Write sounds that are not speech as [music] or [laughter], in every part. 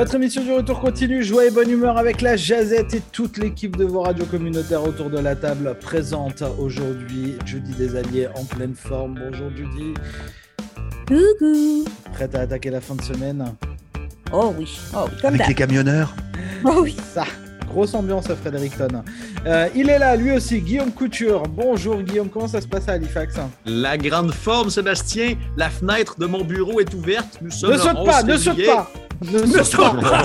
Votre émission du retour continue, joie et bonne humeur avec la Jazette et toute l'équipe de vos radios communautaires autour de la table présente aujourd'hui Judy des Alliés en pleine forme. Bonjour Judy. Coucou. Prête à attaquer la fin de semaine? Oh oui, oh oui, comme Avec les camionneurs. Oh oui. Ça, grosse ambiance à Fredericton. Euh, il est là, lui aussi, Guillaume Couture. Bonjour Guillaume, comment ça se passe à Halifax? La grande forme, Sébastien. La fenêtre de mon bureau est ouverte. Nous sommes Ne saute 11 pas, ne saute pas Ne saute pas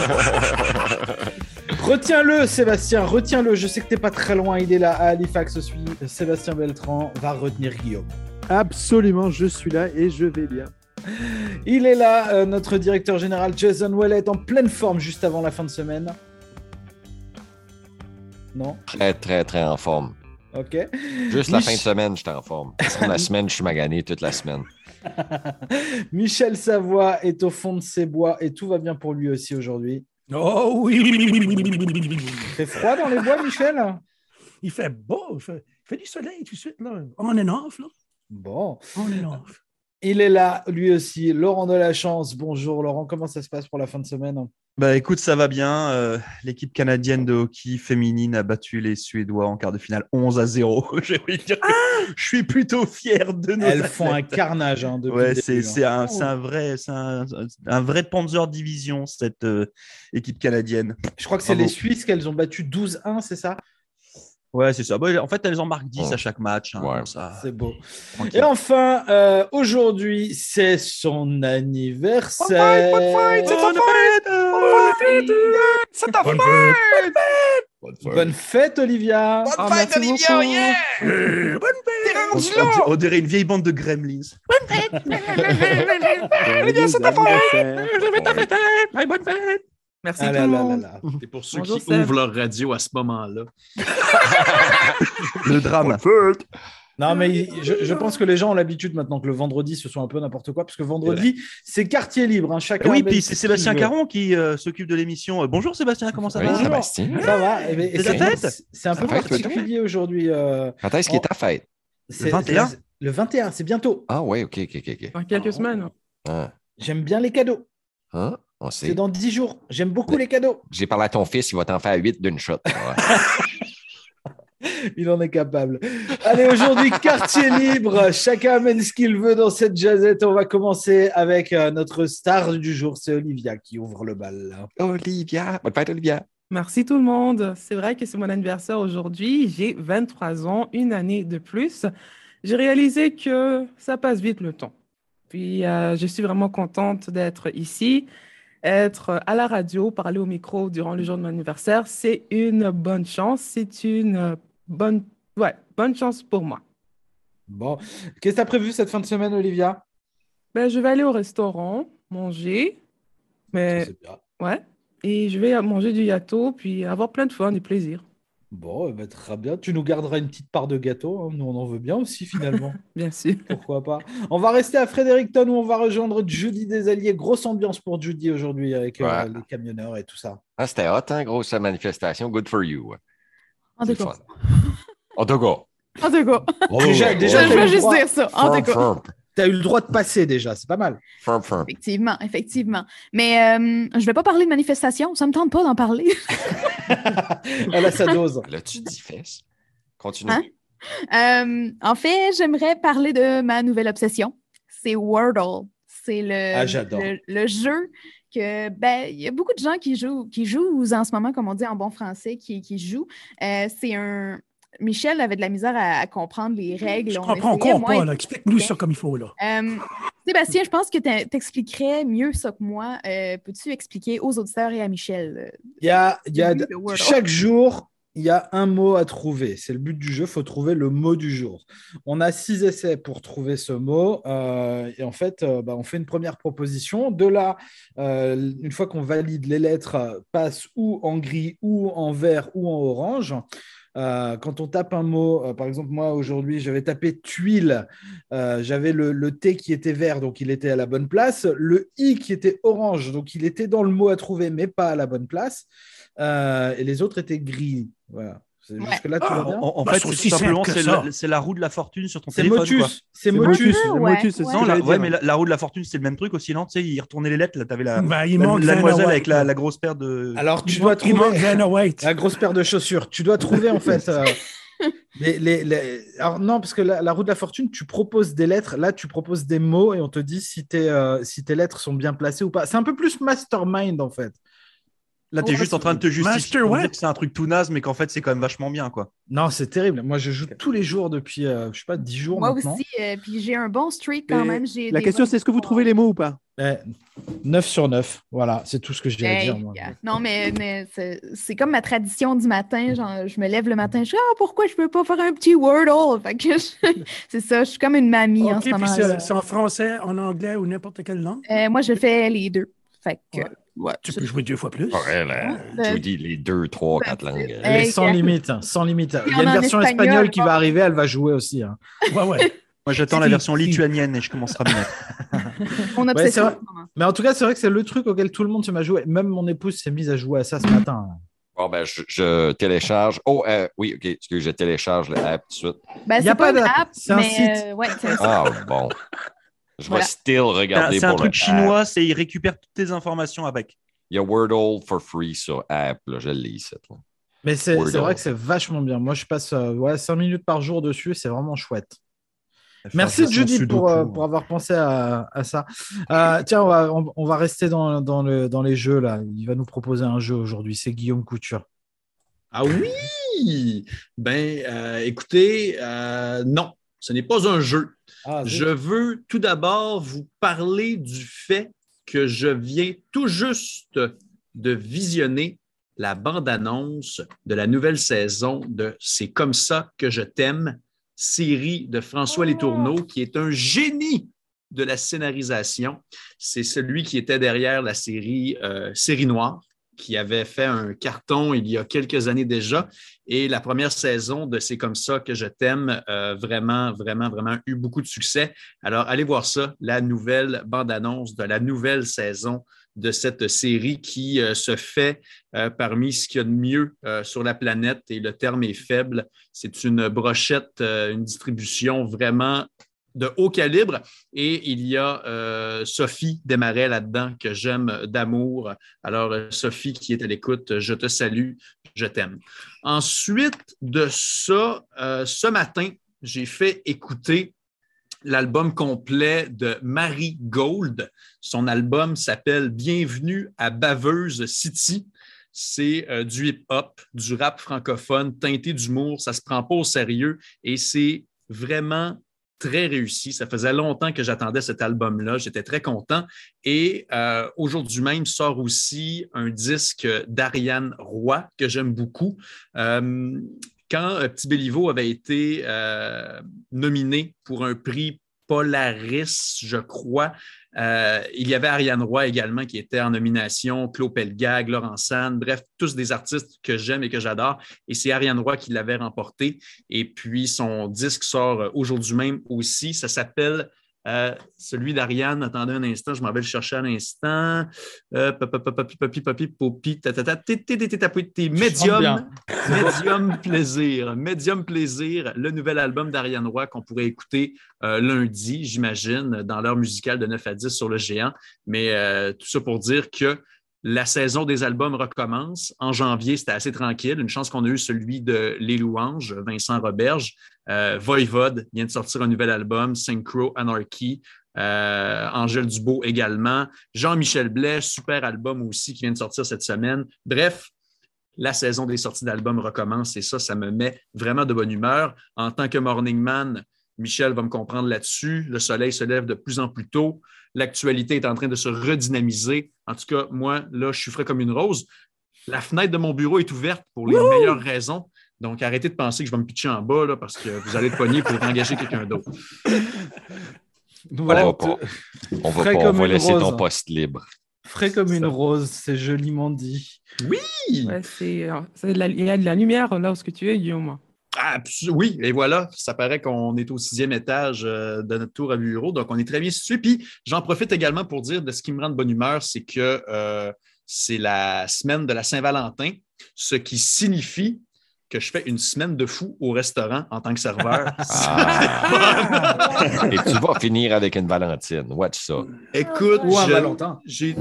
Retiens-le, Sébastien, retiens-le. Je sais que t'es pas très loin, il est là à Halifax. Suis. Sébastien Beltran va retenir Guillaume. Absolument, je suis là et je vais bien. Il est là, euh, notre directeur général Jason Wallet, en pleine forme juste avant la fin de semaine. Non? Très, très, très en forme. Ok. Juste la fin de semaine, j'étais en forme. La [laughs] semaine, je suis magané toute la semaine. [laughs] Michel Savoie est au fond de ses bois et tout va bien pour lui aussi aujourd'hui. Oh oui! Il fait froid dans les bois, Michel? Il fait beau, il fait, il fait du soleil tout de suite, là. On est off, là. Bon. On est off. Il est là, lui aussi, Laurent de la Chance. Bonjour Laurent, comment ça se passe pour la fin de semaine? Bah écoute, ça va bien. Euh, L'équipe canadienne de hockey féminine a battu les Suédois en quart de finale 11 à 0. [laughs] J'ai envie de dire je suis plutôt fier de nos Elles font un carnage hein, Ouais, c'est hein. un, c'est un vrai, un, un vrai Panzer Division cette euh, équipe canadienne. Je crois que c'est les Suisses qu'elles ont battu 12-1, c'est ça? Ouais, c'est ça. Bah, en fait, elles en marquent 10 Ouais. à chaque match. hein, Ouais. C'est beau. tranquille. Et enfin, euh, aujourd'hui, c'est son anniversaire. Bonne fête, ta fête, euh, C'est ta fête! Bonne fête, Olivia. Ah, beaucoup. Euh, bonne on, on- on dirait une vieille bande de gremlins. [laughs] Olivia, c'est ta fête! Bonne fête! Merci Ah tout là. C'est pour ceux Bonjour, qui Seb. ouvrent leur radio à ce moment-là. Le drame. Non, mais je, je pense que les gens ont l'habitude maintenant que le vendredi, ce soit un peu n'importe quoi, parce que vendredi, c'est quartier libre. hein, chacun Oui, puis ce c'est Sébastien veut. Caron qui euh, s'occupe de l'émission. Euh, Bonjour Sébastien, comment ça Oui, va? Bonjour. Sébastien. Ça va? Et- et C'est c'est- ta fête C'est un peu particulier aujourd'hui. euh, Quand est-ce qu'il est ta fête? c'est- 21? c'est- Le 21, c'est bientôt. Ah ouais, ok, ok, ok. ok. Dans quelques semaines. Ah. J'aime bien les cadeaux. Hein? On C'est sait. dans 10 jours. J'aime beaucoup les cadeaux. J'ai parlé à ton fils, il va t'en faire 8 d'une shot. [laughs] Il en est capable. Allez, aujourd'hui, [laughs] quartier libre. Chacun amène ce qu'il veut dans cette jazzette. On va commencer avec euh, notre star du jour. C'est Olivia qui ouvre le bal. Olivia! Bonne fête, Olivia! Merci tout le monde. C'est vrai que c'est mon anniversaire aujourd'hui. J'ai 23 ans, une année de plus. J'ai réalisé que ça passe vite le temps. Puis euh, je suis vraiment contente d'être ici, être à la radio, parler au micro durant le jour de mon anniversaire. C'est une bonne chance. C'est une euh, bonne, ouais, bonne chance pour moi. Bon. Qu'est-ce que tu as prévu cette fin de semaine, Olivia? Ben, je vais aller au restaurant, manger, mais bien. ouais, et je vais manger du gâteau, puis avoir plein de fun et plaisir. Bon, eh ben, très bien. Tu nous garderas une petite part de gâteau. hein. Nous, on en veut bien aussi, finalement. [laughs] Bien sûr. Pourquoi pas On va rester à Fredericton où on va rejoindre Judy des Alliés. Grosse ambiance pour Judy aujourd'hui avec euh, les camionneurs et tout ça. Ah, C'était hot, hein? Grosse manifestation. Good for you. En tout cas. En tout cas. En tout cas, Déjà- Oh, déjà, je t'as eu veux juste dire ça. En tout cas. Tu as eu le droit de passer déjà, c'est pas mal. firm, firm. Effectivement, effectivement. Mais euh, je vais pas parler de manifestation. Ça me tente pas d'en parler. [laughs] Elle a sa dose. Là, tu dis fesses. Continue. Hein? Euh, en fait, j'aimerais parler de ma nouvelle obsession. C'est Wordle. C'est le, Ah, le, le jeu que, ben, il y a beaucoup de gens qui jouent, qui jouent en ce moment, comme on dit en bon français, qui, qui jouent. Euh, c'est un. Michel avait de la misère à, à comprendre les règles. Je On comprends essayait, encore moi, pas, là. Explique-nous ça comme il faut, là. Euh, Sébastien, je pense que tu t'expliquerais mieux ça que moi. Euh, Peux-tu expliquer aux auditeurs et à Michel? euh, Il y a, il y a chaque jour, il y a un mot à trouver. C'est le but du jeu. Il faut trouver le mot du jour. On a six essais pour trouver ce mot. euh, et en fait, euh, bah, on fait une première proposition. De là, euh, une fois qu'on valide les lettres, passent ou en gris, ou en vert, ou en orange. Euh, quand on tape un mot, euh, par exemple, moi aujourd'hui, j'avais tapé tuile, euh, j'avais le, le T qui était vert, donc il était à la bonne place, le I qui était orange, donc il était dans le mot à trouver, mais pas à la bonne place, et les autres étaient gris. Voilà. Ouais. Jusque-là, tout Ah, En, en Bah, fait, c'est tout simplement c'est la, roue de la fortune sur ton téléphone. Motus. C'est Motus. Ouais, c'est ouais. Motus, c'est Ouais. Non, la, ouais, mais la, la roue de la fortune, c'est le même truc aussi, non? Tu sais, il retournait les lettres, là, t'avais la, il la, manque la demoiselle avec la, grosse paire de... Alors, tu Il dois trouver [laughs] la grosse paire de chaussures. Tu dois trouver, en fait. euh, [laughs] les, les- les- Alors, non, parce que la, la roue de la fortune, tu proposes des lettres. Là, tu proposes des mots et on te dit si, tes, euh, si tes lettres sont bien placées ou pas. C'est un peu plus mastermind, en fait. Là, t'es Ouais, juste en train de te justifier Master pour what dire que c'est un truc tout naze, mais qu'en fait, c'est quand même vachement bien, quoi. Non, c'est terrible. Moi, je joue tous les jours depuis, euh, je sais pas, 10 jours Moi maintenant. aussi, euh, puis j'ai un bon streak quand même. J'ai La question, c'est est-ce que vous trouvez les mots ou pas? 9 sur 9. Voilà, c'est tout ce que j'ai à Hey, dire. moi. yeah. Non, mais, mais c'est c'est comme ma tradition du matin. Genre, je me lève le matin, je dis Ah, pourquoi je peux pas faire un petit Wordle? Fait que je- [laughs] c'est ça, je suis comme une mamie en OK, ce puis moment. c'est c'est en français, en anglais ou n'importe quelle langue? Euh, moi, je fais les deux. Fait que, Ouais. Ouais. Tu peux jouer deux fois plus. Ouais, là, Ben, Judy, les deux, trois, ben, quatre c'est- langues. Elle est sans limite, hein, sans limite. Il y a une version espagnol, espagnole qui va arriver, elle va jouer aussi. hein. Ouais, ouais. [laughs] Moi, j'attends la version si. lituanienne et je commencerai à [laughs] vrai. en ce moment. Mais en tout cas, c'est vrai que c'est le truc auquel tout le monde se met à jouer. Même mon épouse s'est mise à jouer à ça ce matin. Bon, ben, je, je télécharge. Oh, euh, oui, OK, je télécharge l'app tout de suite. Ben, Y a c'est pas d'app, app, c'est un mais site. euh, ouais, c'est un site. Ah, bon. [laughs] Je Voilà. vais still C'est un- regarder C'est un pour truc le app. chinois, c'est il récupère toutes tes informations avec. Il y a Wordle for free sur app. Là, je lis, ça. là. Mais c'est vrai que c'est vachement bien. Moi, je passe euh, ouais, 5 minutes par jour dessus. C'est vraiment chouette. Merci Judy pour, euh, sudoku. pour avoir pensé à, à ça. Euh, tiens, on va, on, on va rester dans, dans, le, dans les jeux. là. Il va nous proposer un jeu aujourd'hui. C'est Guillaume Couture. Ah oui! Ben, euh, écoutez, euh, non, ce n'est pas un jeu. Ah, Je veux tout d'abord vous parler du fait que je viens tout juste de visionner la bande-annonce de la nouvelle saison de C'est comme ça que je t'aime, série de François Letourneau, qui est un génie de la scénarisation. C'est celui qui était derrière la série euh, Série Noire, qui avait fait un carton il y a quelques années déjà. Et la première saison de C'est comme ça que je t'aime, euh, vraiment, vraiment, vraiment eu beaucoup de succès. Alors, allez voir ça, la nouvelle bande-annonce de la nouvelle saison de cette série qui euh, se fait euh, parmi ce qu'il y a de mieux euh, sur la planète et le terme est faible. C'est une brochette, une distribution vraiment de haut calibre et il y a euh, Sophie Desmarais là-dedans que j'aime d'amour. Alors, euh, Sophie qui est à l'écoute, je te salue, je t'aime. Ensuite de ça, euh, ce matin, j'ai fait écouter l'album complet de Marie Gold. Son album s'appelle Bienvenue à Baveuse City. C'est du hip-hop, du rap francophone, teinté d'humour. Ça se prend pas au sérieux et c'est vraiment très réussi. Ça faisait longtemps que j'attendais cet album-là. J'étais très content. Et euh, aujourd'hui même sort aussi un disque d'Ariane Roy que j'aime beaucoup. Euh, quand euh, Petit Béliveau avait été nominé pour un prix Polaris, je crois. Euh, il y avait Ariane Roy également qui était en nomination, Claude Pelgag, Laurent San, bref, tous des artistes que j'aime et que j'adore. Et c'est Ariane Roy qui l'avait remporté. Et puis son disque sort aujourd'hui même aussi. Ça s'appelle euh, celui d'Ariane, attendez un instant, je m'en vais le chercher à l'instant. Papi, papi, popi, Medium. Medium Plaisir. Medium Plaisir, le nouvel album d'Ariane Roy qu'on pourrait écouter euh, lundi, j'imagine, dans l'heure musicale de 9 à 10 sur le géant. Mais euh, tout ça pour dire que la saison des albums recommence. En janvier, c'était assez tranquille. Une chance qu'on a eu celui de Les Louanges, Vincent Roberge. Euh, Voivode vient de sortir un nouvel album, Synchro Anarchy. Euh, Angèle Dubo également. Jean-Michel Blais, super album aussi qui vient de sortir cette semaine. Bref, la saison des sorties d'albums recommence et ça, ça me met vraiment de bonne humeur. En tant que morning man, Michel va me comprendre là-dessus. Le soleil se lève de plus en plus tôt. L'actualité est en train de se redynamiser. En tout cas, moi, là, je suis frais comme une rose. La fenêtre de mon bureau est ouverte pour les meilleures raisons. Donc, arrêtez de penser que je vais me pitcher en bas là, parce que vous allez être pogné pour engager quelqu'un d'autre. Voilà, on va pas, on va, pas, on laisser rose. ton poste libre. Frais comme une rose, c'est joliment dit. Ouais, c'est, euh, il y a de la lumière là où ce que tu es, Guillaume. Oui, et voilà, ça paraît qu'on est au sixième étage euh, de notre tour à bureau, donc on est très bien situé. Puis j'en profite également pour dire de ce qui me rend de bonne humeur, c'est que euh, c'est la semaine de la Saint-Valentin, ce qui signifie que je fais une semaine de fou au restaurant en tant que serveur. Ah. [laughs] Et tu vas finir avec une Valentine. Watch ça. Écoute, j'ai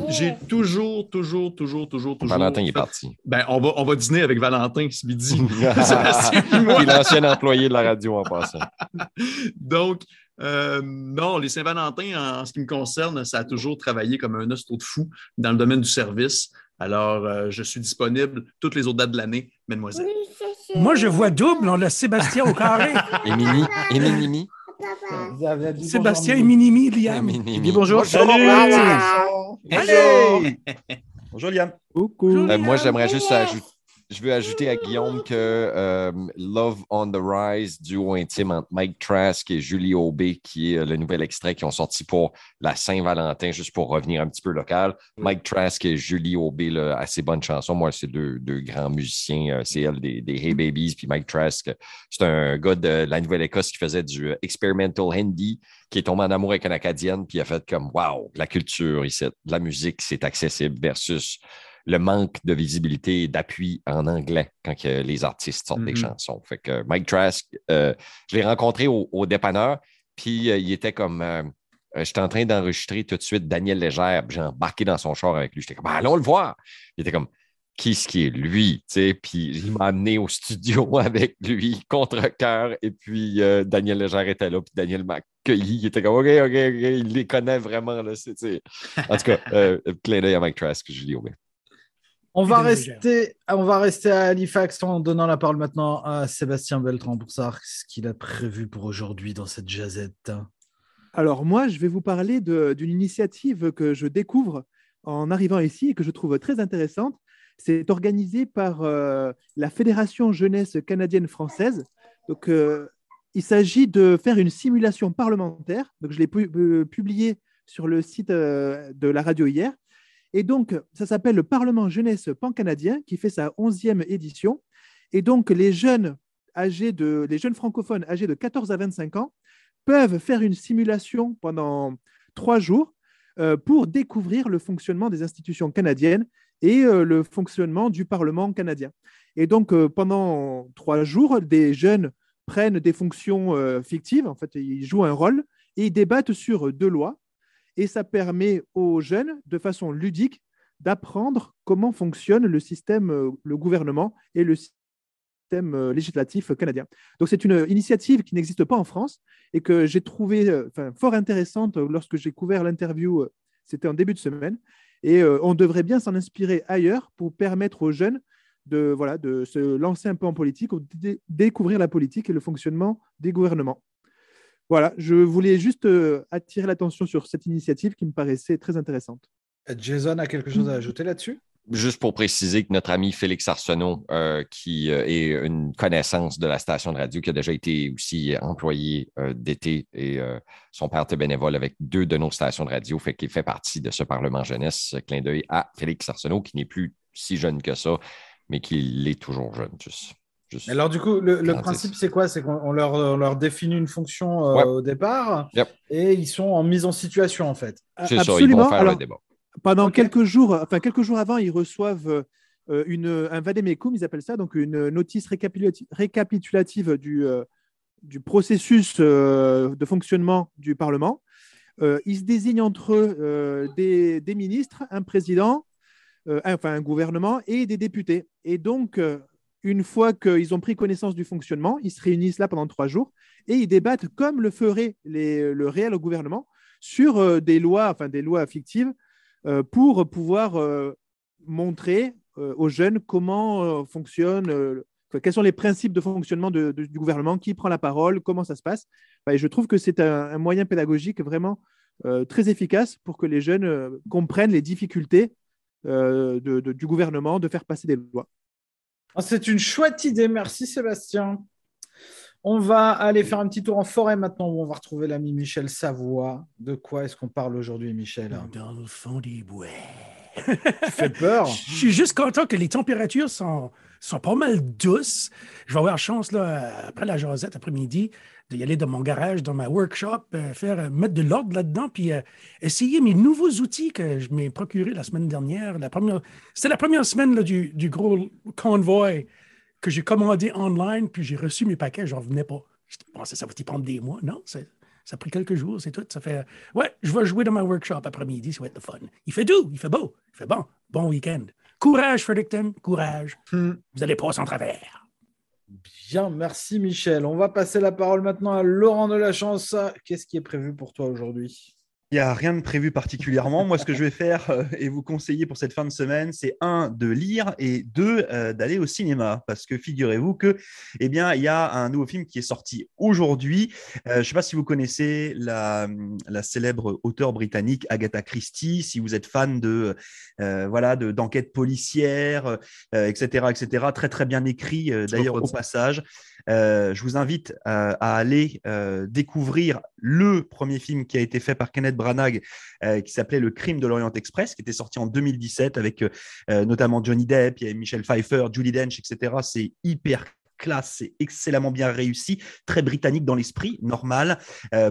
toujours, toujours, toujours, toujours, toujours. Valentin est parti. Ben, on va, on va dîner avec Valentin ce midi. [laughs] Il est l'ancien employé de la radio en passant. [laughs] Donc, euh, non, les Saint-Valentin, en, en ce qui me concerne, ça a toujours travaillé comme un hosto de fou dans le domaine du service. Alors, euh, je suis disponible toutes les autres dates de l'année, mademoiselle. Moi, je vois double. On a Sébastien au carré. Et Mimi, et dit Sébastien et bonjour, Minimi, et Liam. Mimi. Dis bonjour. Salut. Allez! Bonjour, Liam. Coucou. Euh, moi, j'aimerais juste ajouter. Je veux ajouter à Guillaume que euh, Love on the Rise, duo intime entre Mike Trask et Julie Aubé, qui est euh, le nouvel extrait qu'ils ont sorti pour la Saint-Valentin, juste pour revenir un petit peu local. Mike Trask et Julie Aubé, là, assez bonne chanson. Moi, c'est deux, deux grands musiciens. Euh, C'est elle des, des Hey Babies, puis Mike Trask, c'est un gars de la Nouvelle-Écosse qui faisait du experimental hindi, qui est tombé en amour avec une Acadienne, puis il a fait comme Wow, la culture ici, la musique, c'est accessible versus le manque de visibilité et d'appui en anglais quand que les artistes sortent des Mhm. chansons. Fait que Mike Trask, euh, je l'ai rencontré au, au dépanneur, puis euh, il était comme euh, euh, J'étais en train d'enregistrer tout de suite Daniel Légère, puis j'ai embarqué dans son char avec lui. J'étais comme allons le voir. Il était comme qui ce qui est lui, tu sais, puis il m'a amené au studio [laughs] avec lui, contre cœur, et puis euh, Daniel Légère était là, puis Daniel m'a accueilli, il était comme OK, OK, OK, il les connaît vraiment, là, c'est. En tout cas, euh, clin d'œil à Mike Trask, Julie Aubin. On va, rester, on va rester à Halifax en donnant la parole maintenant à Sébastien Beltran pour savoir ce qu'il a prévu pour aujourd'hui dans cette jazette. Alors moi, je vais vous parler d'une initiative que je découvre en arrivant ici et que je trouve très intéressante. C'est organisé par euh, la Fédération jeunesse canadienne-française. Donc, euh, il s'agit de faire une simulation parlementaire. Donc, je l'ai pu- euh, publié sur le site euh, de la radio hier. Et donc, ça s'appelle le Parlement jeunesse pan-canadien qui fait sa 11e édition. Et donc, les jeunes francophones âgés de 14 à 25 ans peuvent faire une simulation pendant trois jours euh, pour découvrir le fonctionnement des institutions canadiennes et euh, le fonctionnement du Parlement canadien. Et donc, euh, pendant trois jours, des jeunes prennent des fonctions fictives, en fait, ils jouent un rôle et ils débattent sur deux lois. Et ça permet aux jeunes, de façon ludique, d'apprendre comment fonctionne le système, euh, le gouvernement et le système euh, législatif canadien. Donc, c'est une initiative qui n'existe pas en France et que j'ai trouvé euh, fort intéressante lorsque j'ai couvert l'interview. C'était en début de semaine. Et on devrait bien s'en inspirer ailleurs pour permettre aux jeunes de, voilà, de se lancer un peu en politique, ou de dé- découvrir la politique et le fonctionnement des gouvernements. Voilà, je voulais juste euh, attirer l'attention sur cette initiative qui me paraissait très intéressante. Jason a quelque chose à ajouter là-dessus? Juste pour préciser que notre ami Félix Arsenault, euh, qui euh, est une connaissance de la station de radio, qui a déjà été aussi employé euh, d'été et euh, son père était bénévole avec deux de nos stations de radio, fait qu'il fait partie de ce Parlement jeunesse. Clin d'œil à Félix Arsenault, qui n'est plus si jeune que ça, mais qui l'est toujours jeune. Juste, juste- Alors, du coup, le, principe, c'est quoi? C'est qu'on on leur, on leur définit une fonction euh, Ouais. au départ Yep. et ils sont en mise en situation, en fait. C'est ça, ils Absolument. vont faire Alors, le débat. Pendant quelques jours, enfin quelques jours avant, ils reçoivent euh, une, un vademecum, ils appellent ça, donc une notice récapitulati- récapitulative du, euh, du processus euh, de fonctionnement du Parlement. Euh, ils se désignent entre eux euh, des, des ministres, un président, euh, un- enfin un gouvernement et des députés. Et donc, euh, une fois qu'ils ont pris connaissance du fonctionnement, ils se réunissent là pendant trois jours et ils débattent comme le ferait le réel gouvernement sur euh, des lois, enfin des lois fictives euh, pour pouvoir euh, montrer aux jeunes comment fonctionne, quels sont les principes de fonctionnement du gouvernement, qui prend la parole, comment ça se passe. Et je trouve que c'est un, moyen pédagogique vraiment très efficace pour que les jeunes comprennent les difficultés du gouvernement de faire passer des lois. Ah, C'est une chouette idée, merci Sébastien. On va aller faire un petit tour en forêt maintenant où on va retrouver l'ami Michel Savoie. De quoi est-ce qu'on parle aujourd'hui, Michel? Dans le fond des bois. Tu fais peur? Je suis juste content que les températures sont, sont pas mal douces. Je vais avoir chance, là, après la jasette après-midi, d'y aller dans mon garage, dans ma workshop, euh, faire, euh, mettre de l'ordre là-dedans, puis euh, essayer mes nouveaux outils que je m'ai procurés la semaine dernière. La première, c'était la première semaine là, du, du gros convoy que j'ai commandé online, puis j'ai reçu mes paquets, je n'en revenais pas. Je pensais ça va y prendre des mois. Non, ça a pris quelques jours, c'est tout. Ça fait, ouais, je vais jouer dans ma workshop après-midi, ça va être le fun. Il fait doux, il fait beau, il fait bon. Bon week-end. Courage, Fredericton, courage. Hmm. Vous allez passer en travers. Bien, merci Michel. On va passer la parole maintenant à Laurent de la Chance. Qu'est-ce qui est prévu pour toi aujourd'hui? Il n'y a rien de prévu particulièrement. Moi, ce que je vais faire euh, et vous conseiller pour cette fin de semaine, c'est un, de lire et deux, euh, d'aller au cinéma. Parce que figurez-vous que, eh bien, il y a un nouveau film qui est sorti aujourd'hui. Euh, je ne sais pas si vous connaissez la, la célèbre auteure britannique Agatha Christie, si vous êtes fan de, voilà, de, d'enquêtes policières, etc., etc. Très, très bien écrit, d'ailleurs, au passage. Je vous invite à aller découvrir le premier film qui a été fait par Kenneth Branagh euh, qui s'appelait Le crime de l'Orient Express, qui était sorti en 2017 avec euh, euh, notamment Johnny Depp, il y Michel Pfeiffer, Julie Dench, etc. C'est hyper classe, c'est excellemment bien réussi, très britannique dans l'esprit, normal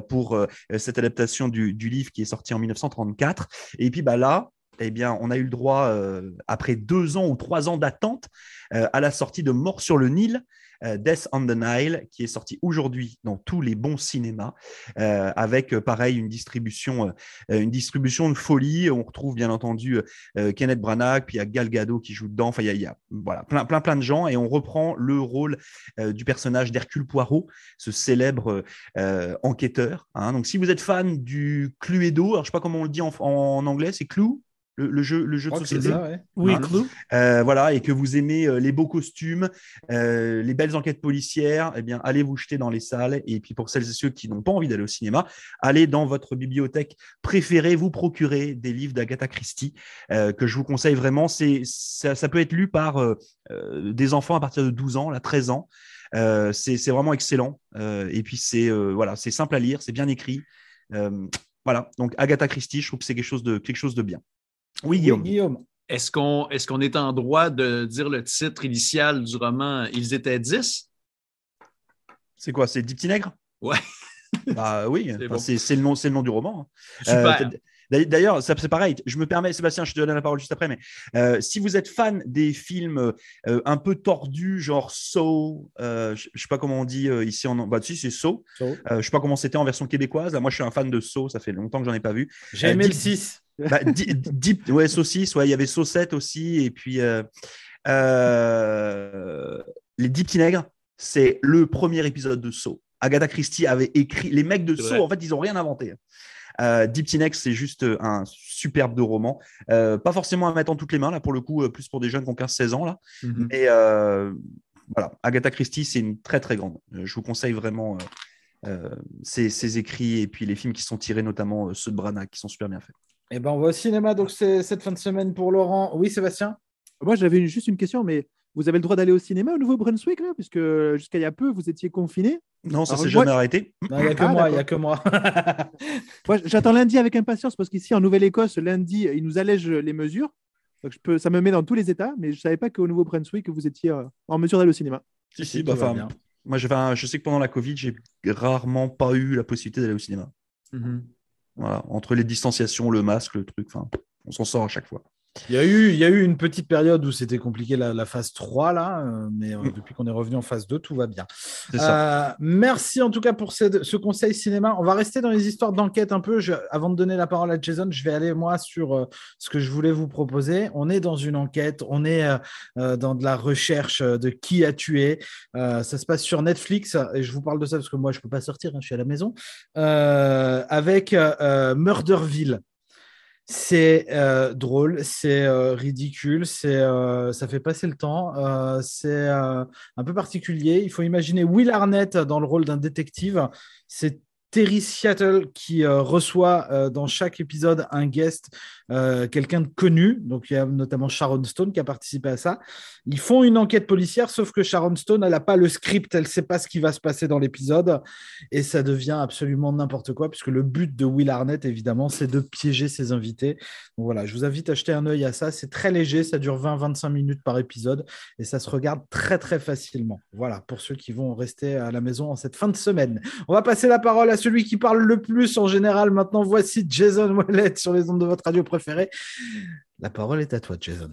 pour cette adaptation du, livre qui est sorti en 1934. Et puis bah là, eh bien, on a eu le droit, après deux ans ou trois ans d'attente, à la sortie de Mort sur le Nil, euh, Death on the Nile, qui est sorti aujourd'hui dans tous les bons cinémas, euh, avec euh, pareil une distribution, une distribution de folie. On retrouve bien entendu Kenneth Branagh, puis il y a Gal Gadot qui joue dedans. Enfin, il y a, voilà, plein, plein, plein de gens, et on reprend le rôle du personnage d'Hercule Poirot, ce célèbre enquêteur. Hein. Donc, si vous êtes fan du Cluedo, alors je sais pas comment on le dit en, en anglais, c'est Clue? Le, jeu, le jeu de société. Oui, euh, voilà, et que vous aimez euh, les beaux costumes, euh, les belles enquêtes policières, eh bien, allez vous jeter dans les salles. Et puis, pour celles et ceux qui n'ont pas envie d'aller au cinéma, allez dans votre bibliothèque préférée, vous procurer des livres d'Agatha Christie, que je vous conseille vraiment. C'est, ça, ça, peut être lu par des enfants à partir de 12 ans, là, 13 ans. c'est, c'est vraiment excellent. et puis, c'est, voilà, c'est simple à lire, c'est bien écrit. voilà, donc Agatha Christie, je trouve que c'est quelque chose de, quelque chose de bien. Oui, Guillaume. Est-ce qu'on est, en droit de dire le titre initial du roman Ils étaient 10 C'est quoi C'est Dix petits nègres Ouais. [laughs] Bah oui, c'est le, nom, le nom du roman. Hein. Super. Euh, d'ailleurs, c'est pareil. Je me permets, Sébastien, je te donne la parole juste après, mais euh, si vous êtes fan des films euh, un peu tordus, genre Saw, je ne sais pas comment on dit ici en. Bah, si, c'est Saw. je ne sais pas comment c'était en version québécoise. moi, je suis un fan de Saw. Ça fait longtemps que j'en ai pas vu. J'ai aimé le 6. Bah, Deep, ouais, saucisse, ouais, il y avait Saucette aussi, et puis euh, euh, les Deep Tinègres, c'est le premier épisode de Saw. Agatha Christie avait écrit, les mecs de Saw, en fait, ils n'ont rien inventé. Euh, Deep Tinex, c'est juste un superbe de roman. pas forcément à mettre en toutes les mains, là, pour le coup, plus pour des jeunes qui ont 15-16 ans. Là. Mm-hmm. Et voilà, Agatha Christie, c'est une très, très grande. Je vous conseille vraiment ses, écrits et puis les films qui sont tirés, notamment ceux de Branagh, qui sont super bien faits. Eh ben, on va au cinéma, donc c'est cette fin de semaine pour Laurent. Oui, Sébastien? Moi, j'avais juste une question, mais vous avez le droit d'aller au cinéma au Nouveau-Brunswick, là, puisque jusqu'à il y a peu, vous étiez confiné Non, ça s'est jamais arrêté. Il n'y a que ah, moi, il n'y a que [laughs] moi. J'attends lundi avec impatience, parce qu'ici, en Nouvelle-Écosse, lundi, ils nous allègent les mesures. Donc, je peux, ça me met dans tous les états, mais je ne savais pas qu'au Nouveau-Brunswick, vous étiez euh, en mesure d'aller au cinéma. Si, si, bah, moi, je sais que pendant la Covid, j'ai rarement pas eu la possibilité d'aller au cinéma. Mm-hmm. Voilà, entre les distanciations, le masque, le truc, on s'en sort à chaque fois. Il y, a eu, il y a eu une petite période où c'était compliqué la, phase 3, là, euh, mais euh, mm. depuis qu'on est revenu en phase 2, tout va bien. Euh, merci en tout cas pour ce, conseil cinéma. On va rester dans les histoires d'enquête un peu. avant de donner la parole à Jason, je vais aller moi sur ce que je voulais vous proposer. On est dans une enquête, on est dans de la recherche de qui a tué. ça se passe sur Netflix, et je vous parle de ça parce que moi, je ne peux pas sortir, hein, je suis à la maison, avec Murderville. C'est euh, drôle, c'est euh, ridicule, c'est euh, ça fait passer le temps, c'est un peu particulier. Il faut imaginer Will Arnett dans le rôle d'un détective. C'est Terry Seattle qui reçoit dans chaque épisode un guest euh, quelqu'un de connu. Donc, il y a notamment Sharon Stone qui a participé à ça. Ils font une enquête policière, sauf que Sharon Stone, elle n'a pas le script, elle ne sait pas ce qui va se passer dans l'épisode. Et ça devient absolument n'importe quoi, puisque le but de Will Arnett, évidemment, c'est de piéger ses invités. Donc voilà, je vous invite à jeter un œil à ça. C'est très léger, ça dure 20-25 minutes par épisode et ça se regarde très, très facilement. Voilà, pour ceux qui vont rester à la maison en cette fin de semaine. On va passer la parole à celui qui parle le plus en général. Maintenant, voici Jason Wallet sur les ondes de votre radio préféré. La parole est à toi, Jason.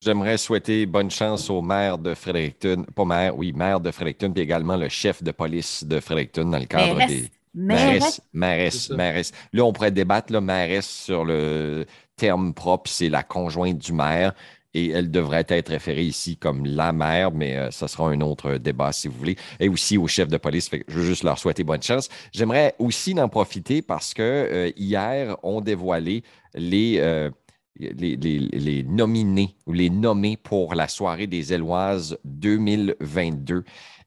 J'aimerais souhaiter bonne chance au maire de Fredericton, pas maire, oui, maire de Fredericton, puis également le chef de police de Fredericton dans le cadre Mairesse. des. Mairesse. mairesse, mairesse. Là, on pourrait débattre, là, mairesse, sur le terme propre, c'est la conjointe du maire. Et elle devrait être référée ici comme la mère, mais euh, ça sera un autre débat si vous voulez. Et aussi au chef de police. Je veux juste leur souhaiter bonne chance. J'aimerais aussi en profiter parce que euh, hier, on dévoilé les, euh, les, les- les nominés ou les nommés pour la soirée des Éloises 2022.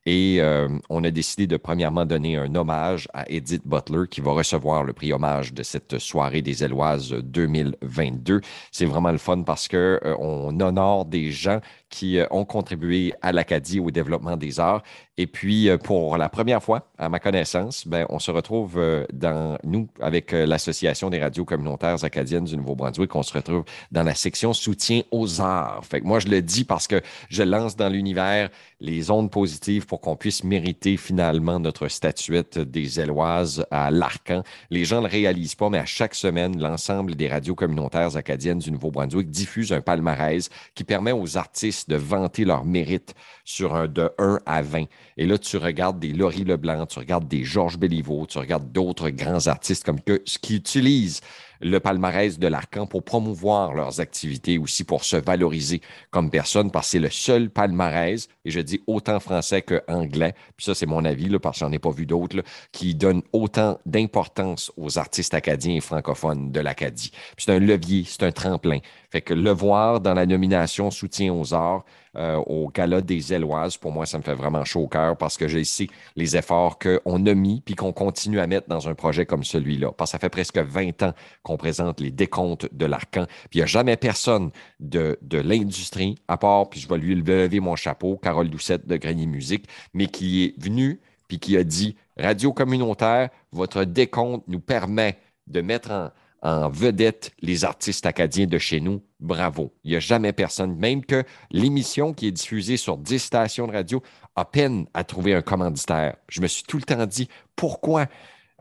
Et euh, on a décidé de premièrement donner un hommage à Edith Butler qui va recevoir le prix hommage de cette soirée des Éloises 2022. C'est vraiment le fun parce que euh, on honore des gens qui euh, ont contribué à l'Acadie au développement des arts. Et puis, euh, pour la première fois, à ma connaissance, ben, on se retrouve euh, dans, nous, avec l'Association des radios communautaires acadiennes du Nouveau-Brunswick, on se retrouve dans la section soutien aux arts. Fait que moi, je le dis parce que je lance dans l'univers les ondes positives pour qu'on puisse mériter finalement notre statuette des Éloises à l'Arcan. Les gens ne le réalisent pas, mais à chaque semaine, l'ensemble des radios communautaires acadiennes du Nouveau-Brunswick diffuse un palmarès qui permet aux artistes de vanter leur mérite sur un de 1 à 20. Et là, tu regardes des Laurie Leblanc, tu regardes des Georges Béliveau, tu regardes d'autres grands artistes comme que, ce qui utilisent le palmarès de l'Arcan pour promouvoir leurs activités, aussi pour se valoriser comme personne, parce que c'est le seul palmarès, et je dis autant français qu'anglais, puis ça c'est mon avis, là, parce que j'en ai pas vu d'autres, qui donne autant d'importance aux artistes acadiens et francophones de l'Acadie. C'est un levier, c'est un tremplin. Fait que le voir dans la nomination soutien aux arts, euh, au gala des Éloises, pour moi, ça me fait vraiment chaud au cœur parce que j'ai ici les efforts qu'on a mis puis qu'on continue à mettre dans un projet comme celui-là. Parce que ça fait presque 20 ans qu'on présente les décomptes de l'Arcan. Puis il n'y a jamais personne de, l'industrie, à part, puis je vais lui lever mon chapeau, Carole Doucette de Grenier Musique, mais qui est venu puis qui a dit Radio communautaire, votre décompte nous permet de mettre en vedette les artistes acadiens de chez nous. Bravo. Il n'y a jamais personne, même que l'émission qui est diffusée sur 10 stations de radio a peine à trouver un commanditaire. Je me suis tout le temps dit pourquoi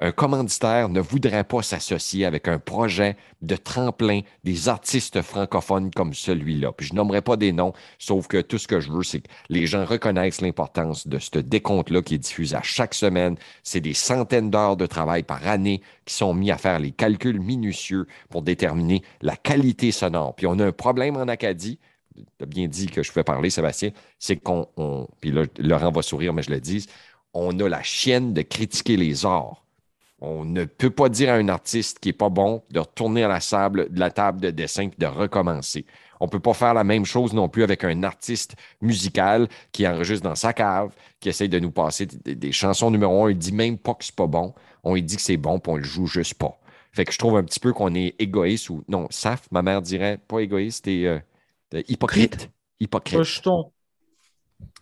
un commanditaire ne voudrait pas s'associer avec un projet de tremplin des artistes francophones comme celui-là. Puis je nommerai pas des noms, sauf que tout ce que je veux, c'est que les gens reconnaissent l'importance de ce décompte-là qui est diffusé à chaque semaine. C'est des centaines d'heures de travail par année qui sont mis à faire les calculs minutieux pour déterminer la qualité sonore. Puis on a un problème en Acadie. Tu as bien dit que je fais parler, Sébastien. C'est qu'on. on- Puis là, Laurent va sourire, mais je le dis. On a la chienne de critiquer les arts. On ne peut pas dire à un artiste qui est pas bon de retourner à la, sable, de la table de dessin et de recommencer. On peut pas faire la même chose non plus avec un artiste musical qui enregistre dans sa cave, qui essaye de nous passer des, des chansons numéro un. Il dit même pas que c'est pas bon. On lui dit que c'est bon, puis on le joue juste pas. Fait que je trouve un petit peu qu'on est égoïste ou non, saf, ma mère dirait, pas égoïste, et euh, euh, hypocrite. Hypocrite. Rejetons.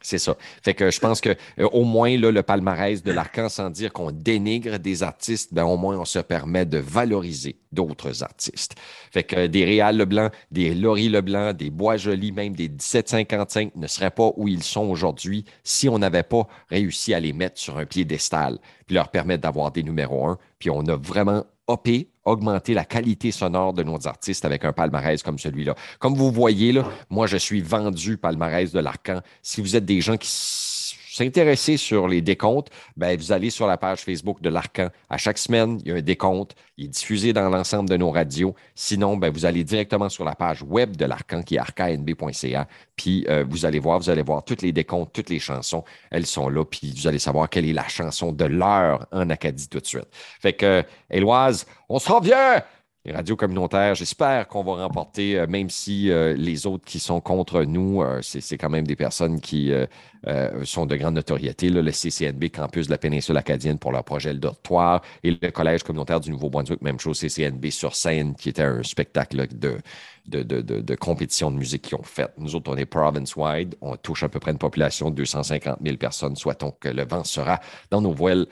C'est ça. Fait que je pense que euh, au moins le palmarès de l'Arcan, sans dire qu'on dénigre des artistes, ben au moins on se permet de valoriser d'autres artistes. Fait que euh, des Réal Leblanc, des Laurie Leblanc, des Bois Jolis, même des 1755 ne seraient pas où ils sont aujourd'hui si on n'avait pas réussi à les mettre sur un piédestal, puis leur permettre d'avoir des numéros un. Puis on a vraiment opé, augmenté la qualité sonore de nos artistes avec un palmarès comme celui-là. Comme vous voyez, là, moi, je suis vendu palmarès de l'Arcan. Si vous êtes des gens qui s- s'intéressent sur les décomptes, ben, vous allez sur la page Facebook de l'Arcan. À chaque semaine, il y a un décompte. Il est diffusé dans l'ensemble de nos radios. Sinon, ben, vous allez directement sur la page web de l'Arcan qui est arcanb.ca. Puis euh, vous allez voir, vous allez voir toutes les décomptes, toutes les chansons. Elles sont là. Puis vous allez savoir quelle est la chanson de l'heure en Acadie tout de suite. Fait que, euh, Éloise, on se revient! Les radios communautaires, j'espère qu'on va remporter, euh, même si euh, les autres qui sont contre nous, euh, c'est quand même des personnes qui sont de grande notoriété. le CCNB, Campus de la péninsule acadienne pour leur projet Le Dortoir, et le Collège communautaire du Nouveau-Brunswick, même chose, CCNB sur scène, qui était un spectacle de, de, de, de, compétition de musique qu'ils ont fait. Nous autres, on est province-wide, on touche à peu près une population de 250 000 personnes. Souhaitons que le vent sera dans nos voiles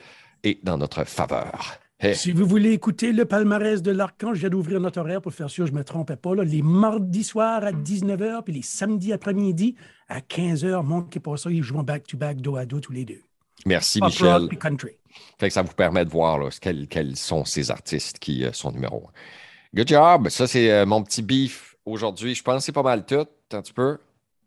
et dans notre faveur. Hey. Si vous voulez écouter le palmarès de l'Arcan, je viens d'ouvrir notre horaire pour faire sûr que je ne me trompais pas. là. Les mardis soirs à 19h, puis les samedis après-midi à 15h. Manquez pas ça, ils jouent en back-to-back, dos à dos, tous les deux. Merci, Pop Michel. rock puis country. Fait que ça vous permet de voir là, quels, quels sont ces artistes qui euh, sont numéro un. Good job. Ça, c'est euh, mon petit beef aujourd'hui. Je pense que c'est pas mal tout. Un petit peu.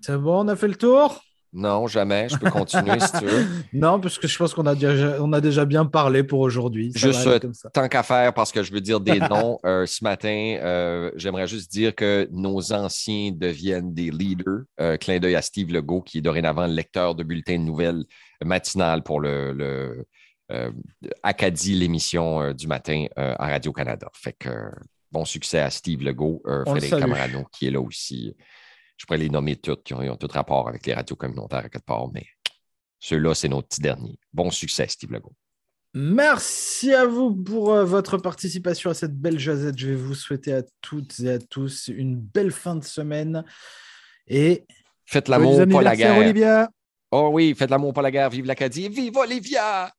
C'est bon, on a fait le tour? Non, jamais. Je peux continuer si tu veux. [laughs] Non, parce que je pense qu'on a déjà, on a déjà bien parlé pour aujourd'hui. Juste, euh, comme ça. Tant qu'à faire, parce que je veux dire des [laughs] noms, euh, ce matin, euh, j'aimerais juste dire que nos anciens deviennent des leaders. Euh, clin d'œil à Steve Legault, qui est dorénavant lecteur de bulletins de nouvelles matinales pour le, le, Acadie, l'émission du matin à Radio-Canada. Fait que bon succès à Steve Legault, le Frédéric salue. Camerano, qui est là aussi. Je pourrais les nommer toutes, qui ont, ont tout rapport avec les radios communautaires à quelque part, mais ceux-là, c'est nos petits derniers. Bon succès, Steve Legault. Merci à vous pour euh, votre participation à cette belle jazette. Je vais vous souhaiter à toutes et à tous une belle fin de semaine. Et Faites l'amour, pas la guerre. Olivia. Oh oui, faites l'amour, pas la guerre. Vive l'Acadie. Vive Olivia!